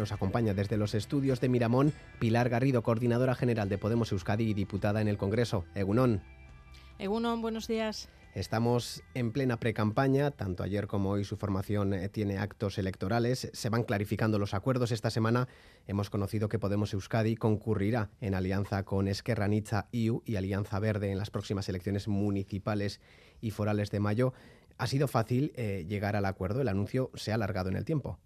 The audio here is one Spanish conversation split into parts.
nos acompaña desde los estudios de Miramón Pilar Garrido, coordinadora general de Podemos Euskadi y diputada en el Congreso. Egunon. Egunon, buenos días. Estamos en plena precampaña, tanto ayer como hoy su formación eh, tiene actos electorales, se van clarificando los acuerdos. Esta semana hemos conocido que Podemos Euskadi concurrirá en alianza con Esquerra Nicha IU y Alianza Verde en las próximas elecciones municipales y forales de mayo. Ha sido fácil eh, llegar al acuerdo, el anuncio se ha alargado en el tiempo.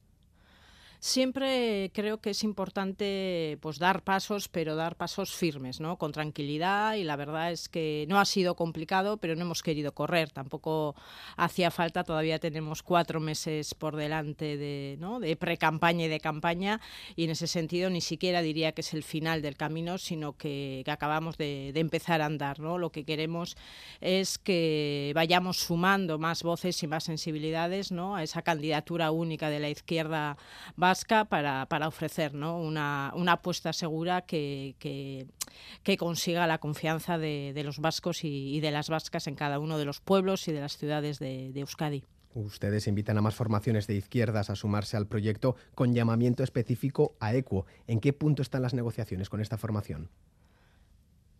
Siempre creo que es importante pues dar pasos, pero dar pasos firmes, ¿no? Con tranquilidad y la verdad es que no ha sido complicado, pero no hemos querido correr. Tampoco hacía falta, todavía tenemos cuatro meses por delante de, pre-campaña y de campaña y en ese sentido ni siquiera diría que es el final del camino, sino que, acabamos de, de, empezar a andar, ¿no? Lo que queremos es que vayamos sumando más voces y más sensibilidades, ¿no? A esa candidatura única de la izquierda vasca para, ofrecer una, apuesta segura que, consiga la confianza de, los vascos y, y, de las vascas en cada uno de los pueblos y de las ciudades de, de Euskadi. Ustedes invitan a más formaciones de izquierdas a sumarse al proyecto con llamamiento específico a ECUO. ¿En qué punto están las negociaciones con esta formación?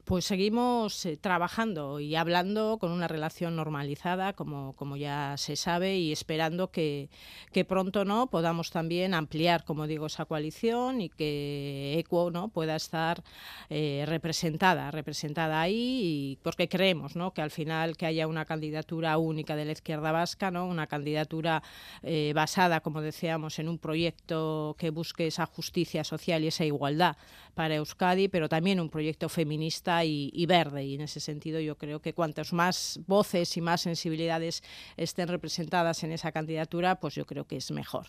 Pues seguimos eh, trabajando y hablando con una relación normalizada, como, como ya se sabe, y esperando que, que, pronto no podamos también ampliar, como digo, esa coalición y que ECUO ¿no? pueda estar eh, representada, representada ahí, y porque creemos ¿no? que al final que haya una candidatura única de la izquierda vasca, ¿no? una candidatura eh, basada, como decíamos, en un proyecto que busque esa justicia social y esa igualdad para Euskadi, pero también un proyecto feminista y, y, verde. Y en ese sentido yo creo que cuantas más voces y más sensibilidades estén representadas en esa candidatura, pues yo creo que es mejor.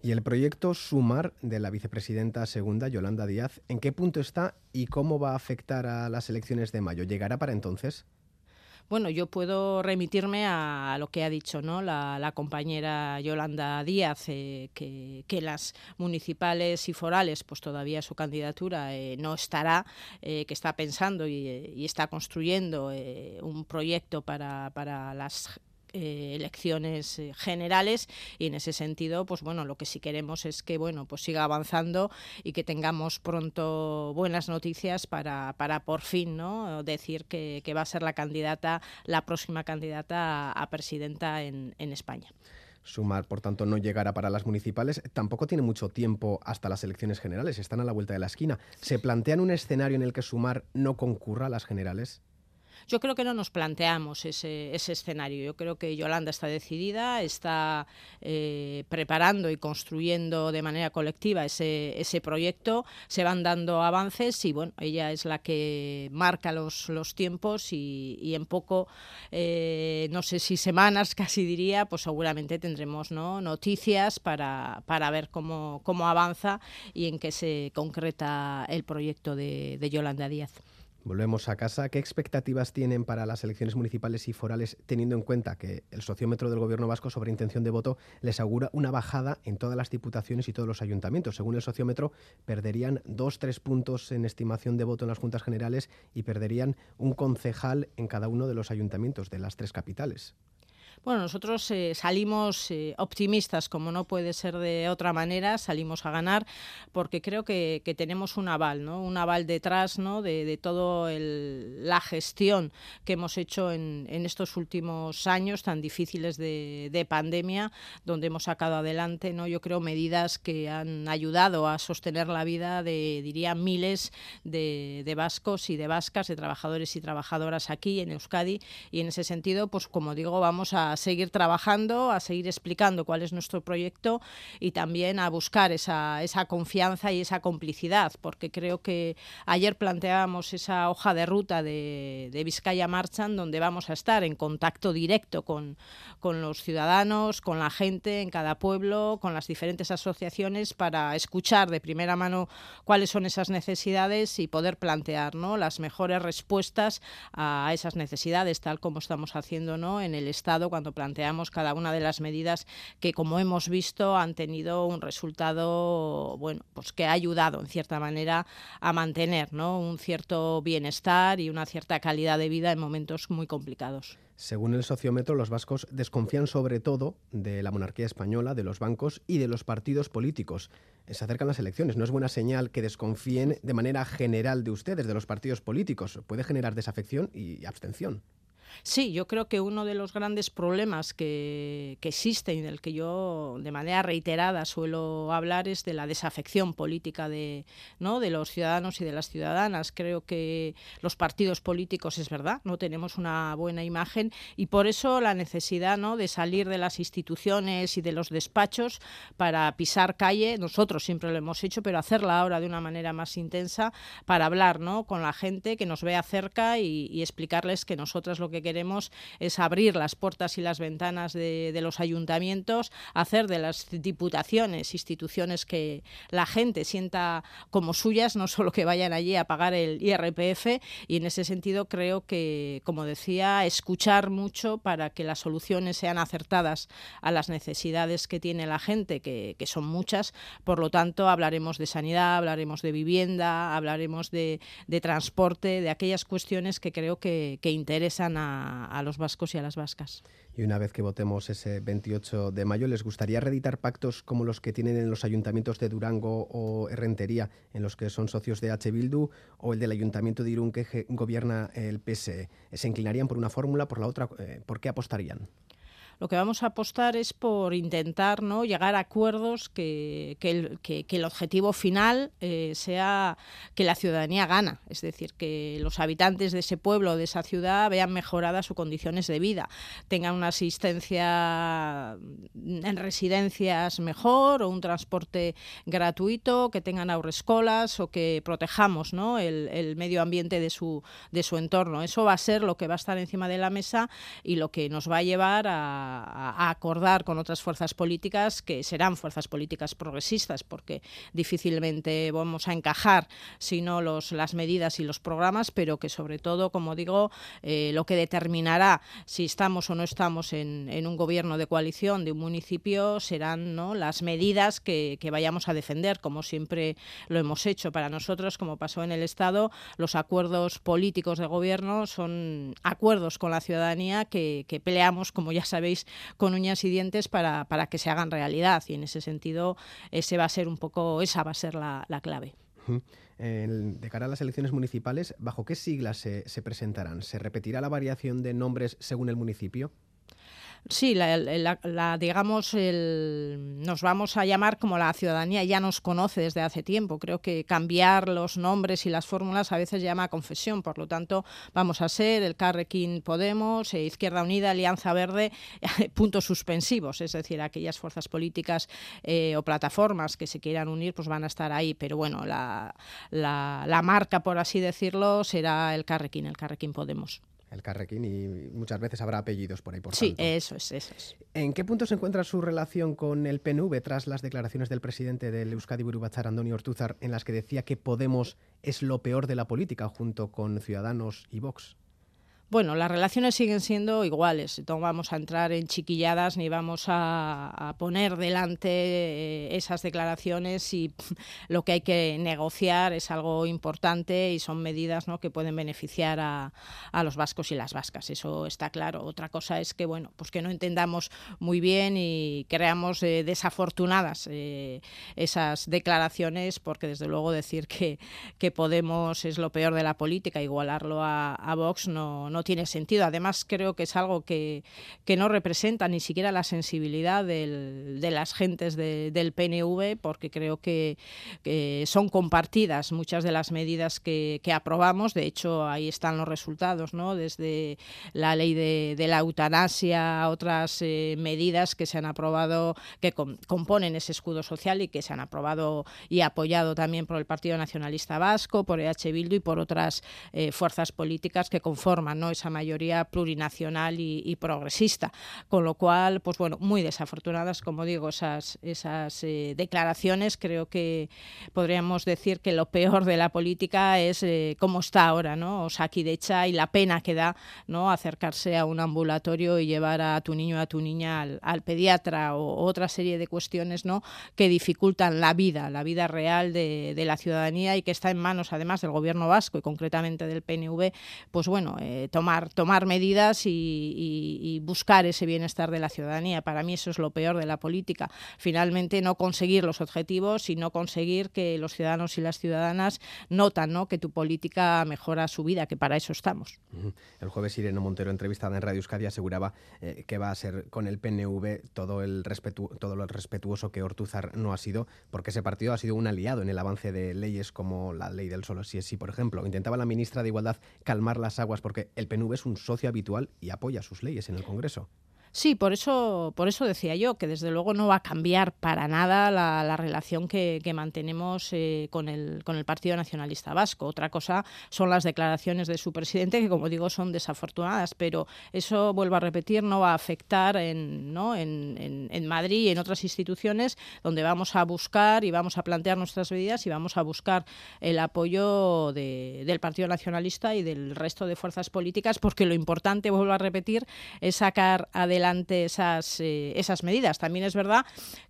Y el proyecto Sumar de la vicepresidenta segunda, Yolanda Díaz, ¿en qué punto está y cómo va a afectar a las elecciones de mayo? ¿Llegará para entonces? Bueno, yo puedo remitirme a, lo que ha dicho ¿no? la, compañera Yolanda Díaz, eh, que, las municipales y forales, pues todavía su candidatura eh, no estará, eh, que está pensando y, y está construyendo eh, un proyecto para, para las eh, elecciones eh, generales y en ese sentido pues bueno lo que sí queremos es que bueno pues siga avanzando y que tengamos pronto buenas noticias para, para por fin no decir que, que va a ser la candidata la próxima candidata a, a presidenta en, en España. Sumar, por tanto, no llegará para las municipales. Tampoco tiene mucho tiempo hasta las elecciones generales, están a la vuelta de la esquina. ¿Se plantean un escenario en el que Sumar no concurra a las generales? Yo creo que no nos planteamos ese, ese escenario. Yo creo que Yolanda está decidida, está eh, preparando y construyendo de manera colectiva ese, ese proyecto. Se van dando avances y bueno, ella es la que marca los, los tiempos y, en poco, eh, no sé si semanas casi diría, pues seguramente tendremos ¿no? noticias para, para ver cómo, cómo avanza y en qué se concreta el proyecto de Yolanda Díaz. Volvemos a casa. ¿Qué expectativas tienen para las elecciones municipales y forales, teniendo en cuenta que el sociómetro del Gobierno vasco sobre intención de voto les augura una bajada en todas las diputaciones y todos los ayuntamientos? Según el sociómetro, perderían dos, tres puntos en estimación de voto en las juntas generales y perderían un concejal en cada uno de los ayuntamientos de las tres capitales. Bueno, nosotros eh, salimos eh, optimistas, como no puede ser de otra manera, salimos a ganar, porque creo que, tenemos un aval, ¿no? Un aval detrás, ¿no? De, de toda la gestión que hemos hecho en, estos últimos años tan difíciles de, de, pandemia, donde hemos sacado adelante, ¿no? Yo creo medidas que han ayudado a sostener la vida de, diría, miles de vascos y de vascas, de trabajadores y trabajadoras aquí en Euskadi, y en ese sentido, pues como digo, vamos a seguir trabajando, a seguir explicando cuál es nuestro proyecto y también a buscar esa, esa confianza y esa complicidad, porque creo que ayer planteábamos esa hoja de ruta de, de Vizcaya Marchan, donde vamos a estar en contacto directo con, con los ciudadanos, con la gente en cada pueblo, con las diferentes asociaciones para escuchar de primera mano cuáles son esas necesidades y poder plantear ¿no? las mejores respuestas a esas necesidades, tal como estamos haciendo ¿no? en el Estado Estado cuando planteamos cada una de las medidas que, como hemos visto, han tenido un resultado, bueno, pues que ha ayudado en cierta manera a mantener ¿no? un cierto bienestar y una cierta calidad de vida en momentos muy complicados. Según el sociómetro, los vascos desconfían sobre todo de la monarquía española, de los bancos y de los partidos políticos. Se acercan las elecciones. No es buena señal que desconfíen de manera general de ustedes, de los partidos políticos. Puede generar desafección y abstención. Sí, yo creo que uno de los grandes problemas que, que existen y del que yo de manera reiterada suelo hablar es de la desafección política de, ¿no? de los ciudadanos y de las ciudadanas. Creo que los partidos políticos, es verdad, no tenemos una buena imagen y por eso la necesidad ¿no? de salir de las instituciones y de los despachos para pisar calle. Nosotros siempre lo hemos hecho, pero hacerla ahora de una manera más intensa para hablar ¿no? con la gente que nos vea cerca y explicarles que nosotras lo que queremos es abrir las puertas y las ventanas de, los ayuntamientos, hacer de las diputaciones instituciones que la gente sienta como suyas, no solo que vayan allí a pagar el IRPF, y en ese sentido creo que, como decía, escuchar mucho para que las soluciones sean acertadas a las necesidades que tiene la gente, que, que son muchas, por lo tanto hablaremos de sanidad, hablaremos de vivienda, hablaremos de, transporte, de aquellas cuestiones que creo que, que interesan a a, los vascos y a las vascas. Y una vez que votemos ese 28 de mayo, ¿les gustaría reeditar pactos como los que tienen en los ayuntamientos de Durango o Herrentería, en los que son socios de H. Bildu, o el del ayuntamiento de Irún que gobierna el PSE? ¿Se inclinarían por una fórmula, por la otra? Eh, ¿Por qué apostarían? Lo que vamos a apostar es por intentar ¿no? llegar a acuerdos que, el, objetivo final eh, sea que la ciudadanía gana, es decir, que los habitantes de ese pueblo, de esa ciudad, vean mejoradas sus condiciones de vida, tengan una asistencia en residencias mejor o un transporte gratuito, que tengan aurescolas o que protejamos ¿no? el, el medio ambiente de su, de su entorno. Eso va a ser lo que va a estar encima de la mesa y lo que nos va a llevar a a, acordar con otras fuerzas políticas que serán fuerzas políticas progresistas, porque difícilmente vamos a encajar sino los, las medidas y los programas, pero que sobre todo, como digo, eh, lo que determinará si estamos o no estamos en, en, un gobierno de coalición de un municipio serán ¿no? las medidas que, vayamos a defender, como siempre lo hemos hecho. Para nosotros, como pasó en el Estado, los acuerdos políticos de gobierno son acuerdos con la ciudadanía que peleamos, como ya sabéis, con uñas y dientes para, para que se hagan realidad. Y en ese sentido, ese va a ser un poco, esa va a ser la, la clave. de cara a las elecciones municipales, ¿bajo qué siglas se, se, presentarán? ¿Se repetirá la variación de nombres según el municipio? Sí, la, la, la, digamos, el, nos vamos a llamar como la ciudadanía ya nos conoce desde hace tiempo. Creo que cambiar los nombres y las fórmulas a veces llama a confesión. Por lo tanto, vamos a ser el Carrequín Podemos, eh, Izquierda Unida, Alianza Verde, puntos suspensivos. Es decir, aquellas fuerzas políticas eh, o plataformas que se quieran unir, pues van a estar ahí. Pero bueno, la, la, marca, por así decirlo, será el Carrequín, el Carrequín Podemos el Carrequín y muchas veces habrá apellidos por ahí por Sí, tanto. eso es, eso es. ¿En qué punto se encuentra su relación con el PNV tras las declaraciones del presidente del Euskadi Burubachar, Antonio Ortúzar, en las que decía que Podemos es lo peor de la política junto con Ciudadanos y Vox? Bueno, las relaciones siguen siendo iguales. No vamos a entrar en chiquilladas ni vamos a, poner delante eh, esas declaraciones y lo que hay que negociar es algo importante y son medidas que pueden beneficiar a, los vascos y las vascas. Eso está claro. Otra cosa es que bueno, pues que no entendamos muy bien y creamos eh, desafortunadas eh, esas declaraciones, porque desde luego decir que, Podemos es lo peor de la política, igualarlo a, Vox no no tiene sentido. Además, creo que es algo que, que no representa ni siquiera la sensibilidad de las gentes de, del PNV, porque creo que, son compartidas muchas de las medidas que, aprobamos. De hecho, ahí están los resultados, ¿no? Desde la ley de, la eutanasia, otras eh, medidas que se han aprobado, que com componen ese escudo social y que se han aprobado y apoyado también por el Partido Nacionalista Vasco, por EH Bildu y por otras eh, fuerzas políticas que conforman ¿no? Esa mayoría plurinacional y, progresista. Con lo cual, pues bueno, muy desafortunadas, como digo, esas, esas eh, declaraciones. Creo que podríamos decir que lo peor de la política es eh, cómo está ahora, ¿no? O sea, hecha y la pena que da, ¿no? Acercarse a un ambulatorio y llevar a tu niño o a tu niña al, pediatra o otra serie de cuestiones, ¿no? Que dificultan la vida, la vida real de, la ciudadanía y que está en manos, además, del gobierno vasco y concretamente del PNV, pues bueno, eh, tomar, tomar medidas y, buscar ese bienestar de la ciudadanía. Para mí eso es lo peor de la política. Finalmente, no conseguir los objetivos y no conseguir que los ciudadanos y las ciudadanas notan ¿no? que tu política mejora su vida, que para eso estamos. El jueves Irene Montero, entrevistada en Radio Euskadi, aseguraba eh, que va a ser con el PNV todo, el todo lo respetuoso que Ortuzar no ha sido, porque ese partido ha sido un aliado en el avance de leyes como la ley del solo si es sí, por ejemplo. Intentaba la ministra de Igualdad calmar las aguas porque el PNV es un socio habitual y apoya sus leyes en el Congreso. Sí, por eso, por eso decía yo que desde luego no va a cambiar para nada la, relación que, mantenemos eh, con, el, con el Partido Nacionalista Vasco. Otra cosa son las declaraciones de su presidente, que como digo son desafortunadas, pero eso, vuelvo a repetir, no va a afectar en, ¿no? en, en, Madrid y en otras instituciones donde vamos a buscar y vamos a plantear nuestras medidas y vamos a buscar el apoyo del Partido Nacionalista y del resto de fuerzas políticas, porque lo importante, vuelvo a repetir, es sacar adelante esas, eh, esas medidas. También es verdad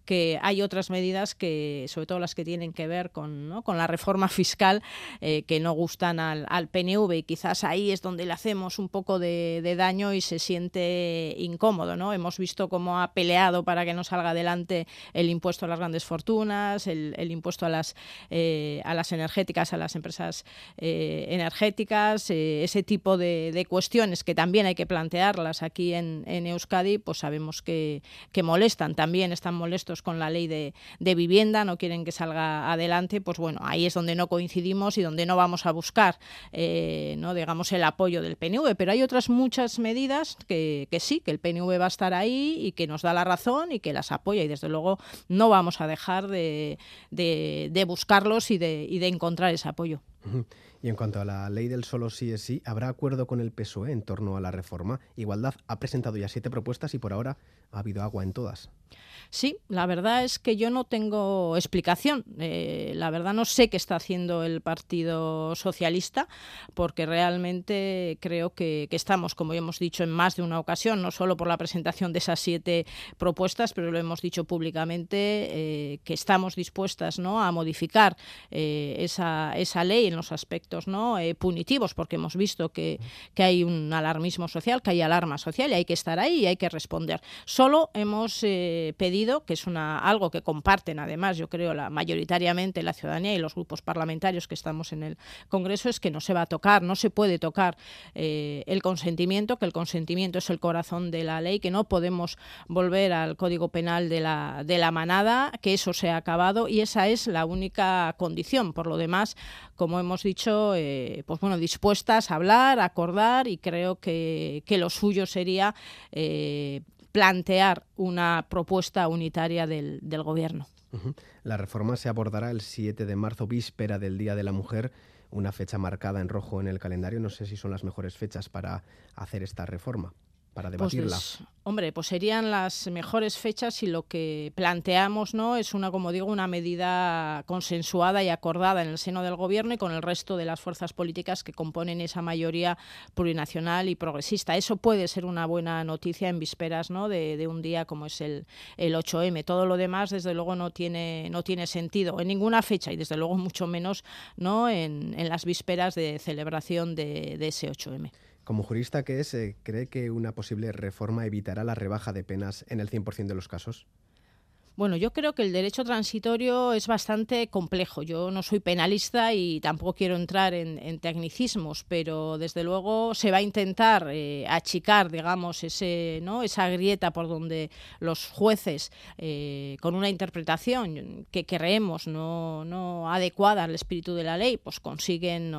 que hay otras medidas que, sobre todo las que tienen que ver con, con la reforma fiscal, eh, que no gustan al, al, PNV y quizás ahí es donde le hacemos un poco de, daño y se siente incómodo. ¿no? Hemos visto cómo ha peleado para que no salga adelante el impuesto a las grandes fortunas, el, impuesto a las, eh, a las energéticas, a las empresas energéticas, ese tipo de, de, cuestiones que también hay que plantearlas aquí en, en Euskadi pues sabemos que, molestan. También están molestos con la ley de, vivienda, no quieren que salga adelante. Pues bueno, ahí es donde no coincidimos y donde no vamos a buscar, eh, no digamos, el apoyo del PNV. Pero hay otras muchas medidas que, sí, que el PNV va a estar ahí y que nos da la razón y que las apoya. Y desde luego no vamos a dejar de, buscarlos y de, y de encontrar ese apoyo. Y en cuanto a la ley del solo sí es sí, ¿habrá acuerdo con el PSOE en torno a la reforma? Igualdad ha presentado ya siete propuestas y por ahora ha habido agua en todas. Sí, la verdad es que yo no tengo explicación. Eh, la verdad no sé qué está haciendo el Partido Socialista, porque realmente creo que, estamos, como ya hemos dicho en más de una ocasión, no solo por la presentación de esas siete propuestas, pero lo hemos dicho públicamente, eh, que estamos dispuestas ¿no? a modificar eh, esa, esa, ley en los aspectos ¿no? punitivos, porque hemos visto que, que, hay un alarmismo social, que hay alarma social y hay que estar ahí y hay que responder. Solo hemos pedido que es una, algo que comparten además, yo creo, la, mayoritariamente la ciudadanía y los grupos parlamentarios que estamos en el Congreso, es que no se va a tocar, no se puede tocar eh, el consentimiento, que el consentimiento es el corazón de la ley, que no podemos volver al Código Penal de la, de la manada, que eso se ha acabado y esa es la única condición. Por lo demás, como hemos dicho, eh, pues bueno, dispuestas a hablar, a acordar y creo que, que lo suyo sería eh, plantear una propuesta unitaria del, Gobierno. La reforma se abordará el 7 de marzo, víspera del Día de la Mujer, una fecha marcada en rojo en el calendario. No sé si son las mejores fechas para hacer esta reforma para pues debatirla? hombre, pues serían las mejores fechas y lo que planteamos no es una, como digo, una medida consensuada y acordada en el seno del gobierno y con el resto de las fuerzas políticas que componen esa mayoría plurinacional y progresista. Eso puede ser una buena noticia en vísperas ¿no? de, un día como es el, el 8M. Todo lo demás, desde luego, no tiene, no tiene sentido en ninguna fecha y desde luego mucho menos ¿no? en, en las vísperas de celebración de, de ese 8M. Como jurista que es, eh, ¿cree que una posible reforma evitará la rebaja de penas en el 100% de los casos? Bueno, yo creo que el derecho transitorio es bastante complejo. Yo no soy penalista y tampoco quiero entrar en, tecnicismos, pero desde luego se va a intentar eh, achicar, digamos, ese, ¿no? esa grieta por donde los jueces, eh, con una interpretación que creemos no, no, adecuada al espíritu de la ley, pues consiguen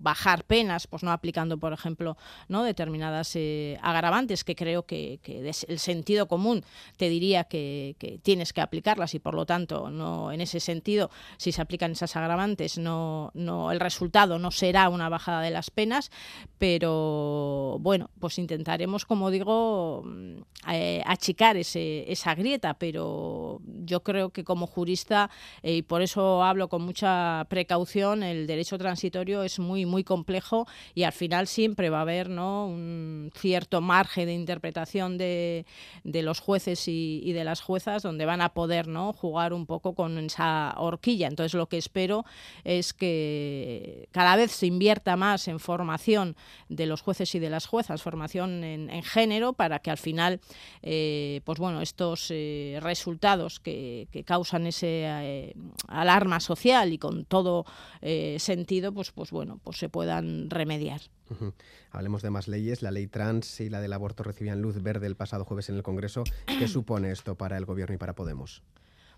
bajar penas, pues no aplicando, por ejemplo, no determinadas eh, agravantes que creo que, el sentido común te diría que tienes que aplicarlas y por lo tanto no en ese sentido si se aplican esas agravantes no, no el resultado no será una bajada de las penas pero bueno pues intentaremos como digo mm, eh, achicar ese, esa grieta pero yo creo que como jurista eh, y por eso hablo con mucha precaución el derecho transitorio es muy muy complejo y al final siempre va a haber ¿no? un cierto margen de interpretación de, de los jueces y, y de las juezas donde van a poder ¿no? jugar un poco con esa horquilla. Entonces lo que espero es que cada vez se invierta más en formación de los jueces y de las juezas, formación en, género, para que al final, eh, pues bueno, estos eh, resultados que, que, causan ese eh, alarma social y con todo sentido, pues, pues bueno, pues se puedan remediar. Uh -huh. Hablemos de más leyes. La ley trans y la del aborto recibían luz verde el pasado jueves en el Congreso. ¿Qué supone esto para el Gobierno y para Podemos?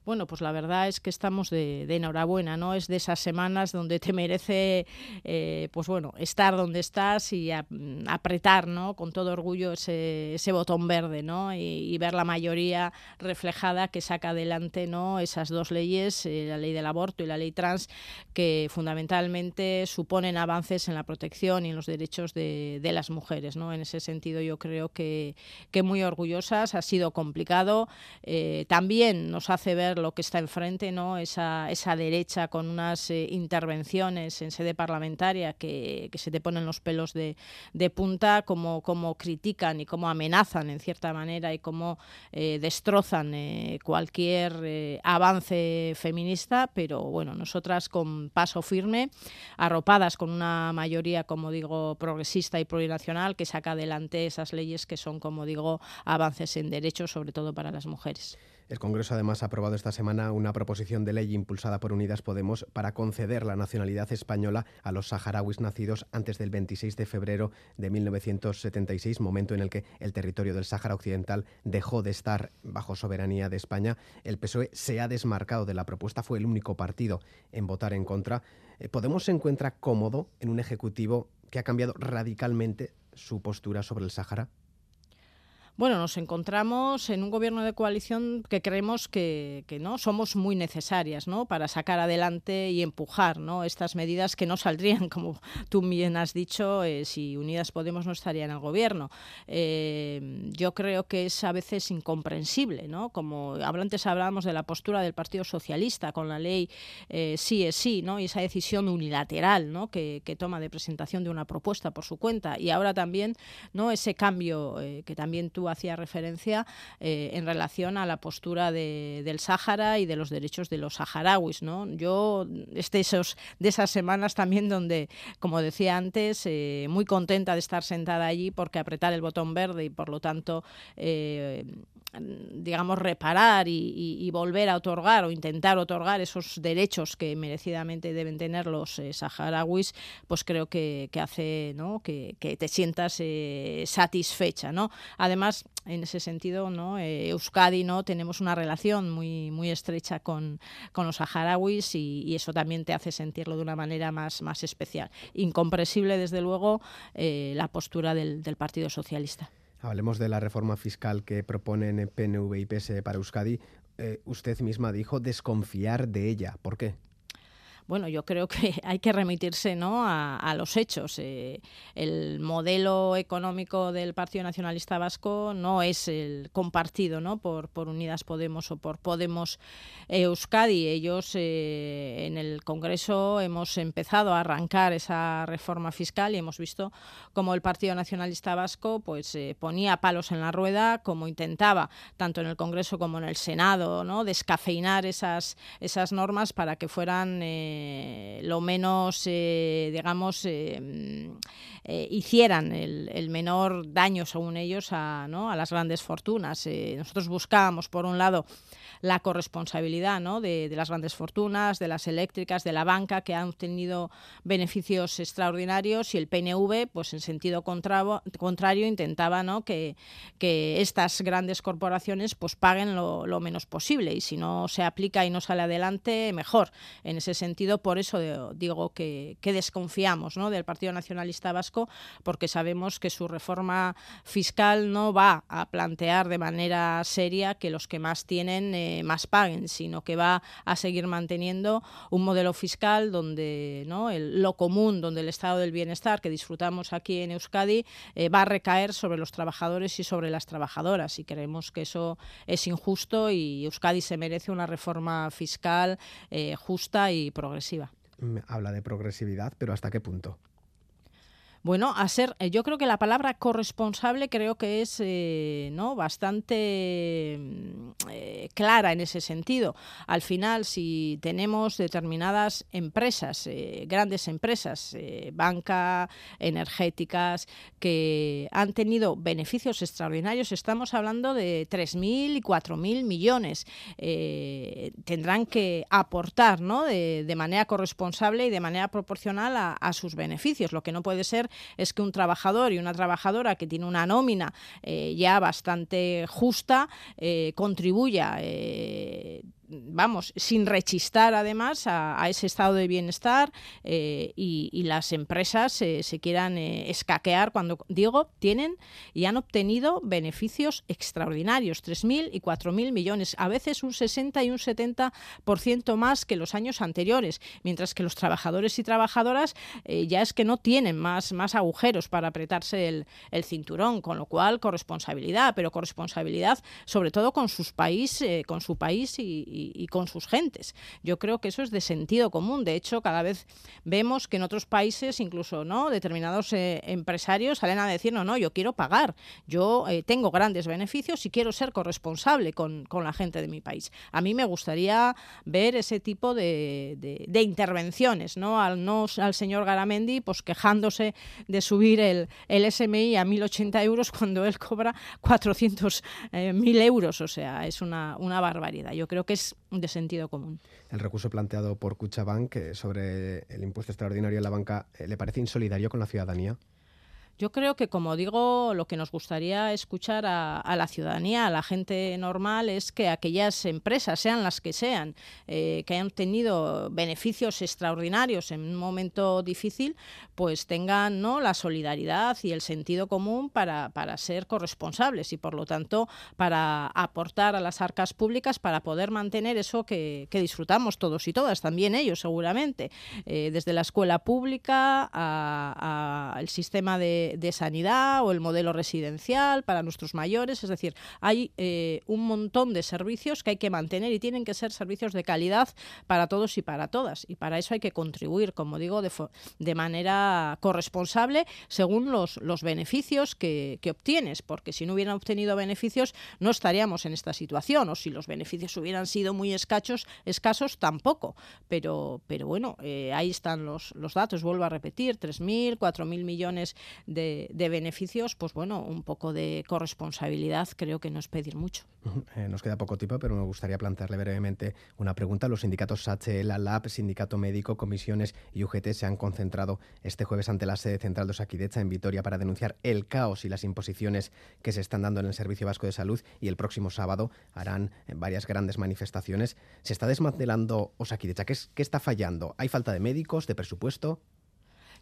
Bueno, pues la verdad es que estamos de, enhorabuena, ¿no? Es de esas semanas donde te merece, eh, pues bueno, estar donde estás y a, apretar, ¿no? Con todo orgullo ese, ese botón verde, ¿no? Y, ver la mayoría reflejada que saca adelante, ¿no? Esas dos leyes, eh, la ley del aborto y la ley trans, que fundamentalmente suponen avances en la protección y en los derechos de, de las mujeres, ¿no? En ese sentido yo creo que, que muy orgullosas, ha sido complicado, eh, también nos hace ver lo que está enfrente, ¿no? esa, esa derecha con unas eh, intervenciones en sede parlamentaria que, que, se te ponen los pelos de, punta, como, como, critican y cómo amenazan en cierta manera y cómo eh, destrozan eh, cualquier eh, avance feminista, pero bueno, nosotras con paso firme, arropadas con una mayoría, como digo, progresista y plurinacional que saca adelante esas leyes que son, como digo, avances en derechos, sobre todo para las mujeres. El Congreso además ha aprobado esta semana una proposición de ley impulsada por Unidas Podemos para conceder la nacionalidad española a los saharauis nacidos antes del 26 de febrero de 1976, momento en el que el territorio del Sáhara Occidental dejó de estar bajo soberanía de España. El PSOE se ha desmarcado de la propuesta, fue el único partido en votar en contra. Eh, Podemos se encuentra cómodo en un ejecutivo que ha cambiado radicalmente su postura sobre el Sáhara. Bueno, nos encontramos en un gobierno de coalición que creemos que, no somos muy necesarias ¿no? para sacar adelante y empujar ¿no? estas medidas que no saldrían, como tú bien has dicho, eh, si Unidas Podemos no estaría en el gobierno. Eh, yo creo que es a veces incomprensible, ¿no? como antes hablábamos de la postura del Partido Socialista con la ley eh, sí es sí, ¿no? y esa decisión unilateral ¿no? que, que, toma de presentación de una propuesta por su cuenta, y ahora también ¿no? ese cambio que también tú hacía referencia eh, en relación a la postura de, del Sáhara y de los derechos de los saharauis. ¿no? Yo, de esas semanas también donde, como decía antes, eh, muy contenta de estar sentada allí porque apretar el botón verde y por lo tanto eh, digamos, reparar y, y, volver a otorgar o intentar otorgar esos derechos que merecidamente deben tener los eh, saharauis, pues creo que, que hace ¿no? que, que, te sientas eh, satisfecha. ¿no? Además, en ese sentido, ¿no? Eh, Euskadi ¿no? tenemos una relación muy, muy estrecha con, con los saharauis y, y, eso también te hace sentirlo de una manera más, más especial. Incomprensible, desde luego, eh, la postura del, del Partido Socialista. Hablemos de la reforma fiscal que proponen PNV y PS para Euskadi. Eh, usted misma dijo desconfiar de ella. ¿Por qué? Bueno, yo creo que hay que remitirse ¿no? a, los hechos. Eh, el modelo económico del Partido Nacionalista Vasco no es el compartido ¿no? por, Unidas Podemos o por Podemos Euskadi. Ellos eh, en el Congreso hemos empezado a arrancar esa reforma fiscal y hemos visto cómo el Partido Nacionalista Vasco pues, eh, ponía palos en la rueda, como intentaba, tanto en el Congreso como en el Senado, ¿no? descafeinar esas, esas normas para que fueran lo menos, eh, digamos, eh, eh, hicieran el, el, menor daño, según ellos, a, ¿no? a las grandes fortunas. Eh, nosotros buscábamos, por un lado, la corresponsabilidad ¿no? de, de, las grandes fortunas, de las eléctricas, de la banca, que han obtenido beneficios extraordinarios y el PNV, pues en sentido contrario, intentaba ¿no? que, que estas grandes corporaciones pues paguen lo, lo, menos posible y si no se aplica y no sale adelante, mejor. En ese sentido, por eso digo que, que desconfiamos ¿no? del Partido Nacionalista Vasco, porque sabemos que su reforma fiscal no va a plantear de manera seria que los que más tienen eh, más paguen, sino que va a seguir manteniendo un modelo fiscal donde ¿no? lo común, donde el estado del bienestar que disfrutamos aquí en Euskadi va a recaer sobre los trabajadores y sobre las trabajadoras. Y creemos que eso es injusto y Euskadi se merece una reforma fiscal justa y progresiva. Habla de progresividad, pero ¿hasta qué punto? Bueno, a ser, eh, yo creo que la palabra corresponsable creo que es eh, ¿no? bastante mm, eh, clara en ese sentido. Al final, si tenemos determinadas empresas, grandes empresas, banca, energéticas, que han tenido beneficios extraordinarios, estamos hablando de 3.000 y 4.000 millones. tendrán que aportar ¿no? de, manera corresponsable y de manera proporcional a, a sus beneficios. Lo que no puede ser es que un trabajador y una trabajadora que tiene una nómina eh, ya bastante justa eh, contribuya eh, vamos, sin rechistar además a, ese estado de bienestar eh, y, las empresas se quieran eh, escaquear cuando, digo, tienen y han obtenido beneficios extraordinarios, 3.000 y 4.000 millones, a veces un 60 y un 70% más que los años anteriores, mientras que los trabajadores y trabajadoras eh, ya es que no tienen más, más agujeros para apretarse el, cinturón, con lo cual corresponsabilidad, pero corresponsabilidad sobre todo con sus país, con su país y, y, con sus gentes. Yo creo que eso es de sentido común. De hecho, cada vez vemos que en otros países, incluso no determinados eh, empresarios salen a decir, no, no, yo quiero pagar, yo eh, tengo grandes beneficios y quiero ser corresponsable con, la gente de mi país. A mí me gustaría ver ese tipo de, intervenciones, ¿no? Al, no al señor Garamendi pues quejándose de subir el, el SMI a 1.080 euros cuando él cobra 400.000 eh, euros. O sea, es una, una barbaridad. Yo creo que es de sentido común. El recurso planteado por Cuchabank eh, sobre el impuesto extraordinario en la banca, eh, ¿le parece insolidario con la ciudadanía? Yo creo que, como digo, lo que nos gustaría escuchar a, la ciudadanía, a la gente normal, es que aquellas empresas, sean las que sean, eh, que hayan tenido beneficios extraordinarios en un momento difícil, pues tengan ¿no? la solidaridad y el sentido común para, ser corresponsables y, por lo tanto, para aportar a las arcas públicas para poder mantener eso que, disfrutamos todos y todas, también ellos seguramente, eh, desde la escuela pública al sistema de de, sanidad o el modelo residencial para nuestros mayores. Es decir, hay eh, un montón de servicios que hay que mantener y tienen que ser servicios de calidad para todos y para todas. Y para eso hay que contribuir, como digo, de, de manera corresponsable según los, los beneficios que, que, obtienes, porque si no hubieran obtenido beneficios no estaríamos en esta situación, o si los beneficios hubieran sido muy escasos, escasos tampoco. Pero, pero bueno, eh, ahí están los, los datos, vuelvo a repetir, 3.000, 4.000 millones de, beneficios, pues bueno, un poco de corresponsabilidad creo que no es pedir mucho. Eh, nos queda poco tiempo, pero me gustaría plantearle brevemente una pregunta. Los sindicatos la LAB, Sindicato Médico, Comisiones y UGT se han concentrado este jueves ante la sede central de Osakidecha en Vitoria para denunciar el caos y las imposiciones que se están dando en el Servicio Vasco de Salud y el próximo sábado harán varias grandes manifestaciones. ¿Se está desmantelando Osakidecha? ¿Qué, ¿Qué está fallando? ¿Hay falta de médicos, de presupuesto?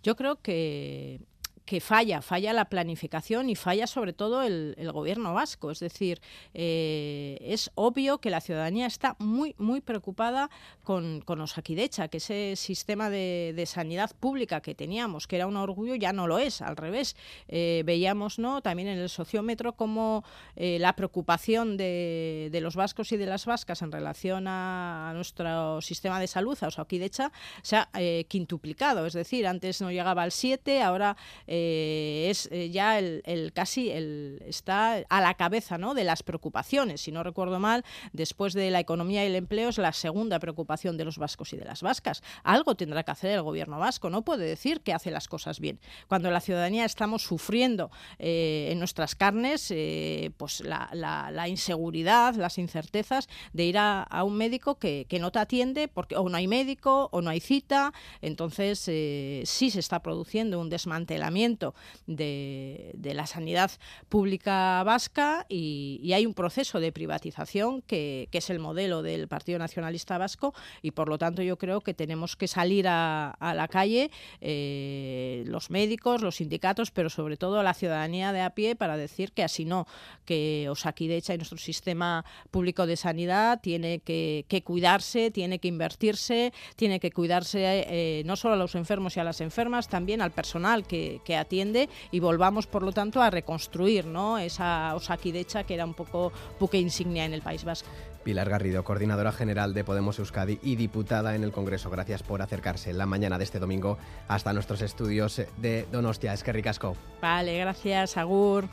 Yo creo que que falla, falla la planificación y falla sobre todo el, gobierno vasco. Es decir, eh, es obvio que la ciudadanía está muy, muy preocupada con, con Osakidecha, que ese sistema de, sanidad pública que teníamos, que era un orgullo, ya no lo es, al revés. Eh, veíamos ¿no? también en el sociómetro como eh, la preocupación de, los vascos y de las vascas en relación a, nuestro sistema de salud, a Osakidecha, se ha quintuplicado. Es decir, antes no llegaba al 7, ahora eh, es eh, ya el, casi el, está a la cabeza ¿no? de las preocupaciones. Si no recuerdo mal, después de la economía y el empleo es la segunda preocupación de los vascos y de las vascas. Algo tendrá que hacer el gobierno vasco, no puede decir que hace las cosas bien. Cuando la ciudadanía estamos sufriendo eh, en nuestras carnes pues la, inseguridad, las incertezas de ir a, un médico que, que, no te atiende porque o no hay médico o no hay cita, entonces sí se está produciendo un desmantelamiento de, la sanidad pública vasca y, hay un proceso de privatización que, es el modelo del Partido Nacionalista Vasco y por lo tanto yo creo que tenemos que salir a, la calle eh, los médicos, los sindicatos, pero sobre todo la ciudadanía de a pie para decir que así no, que Osakidecha y nuestro sistema público de sanidad tiene que, cuidarse, tiene que invertirse, tiene que cuidarse eh, no solo a los enfermos y a las enfermas, también al personal que, atiende y volvamos, por lo tanto, a reconstruir ¿no? esa Osakidecha que era un poco buque insignia en el País Vasco. Pilar Garrido, coordinadora general de Podemos Euskadi y diputada en el Congreso. Gracias por acercarse la mañana de este domingo hasta nuestros estudios de Donostia. Es que ricasco. Vale, gracias, Agur.